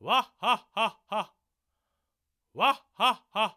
わっはっはっは。わっはっはっ。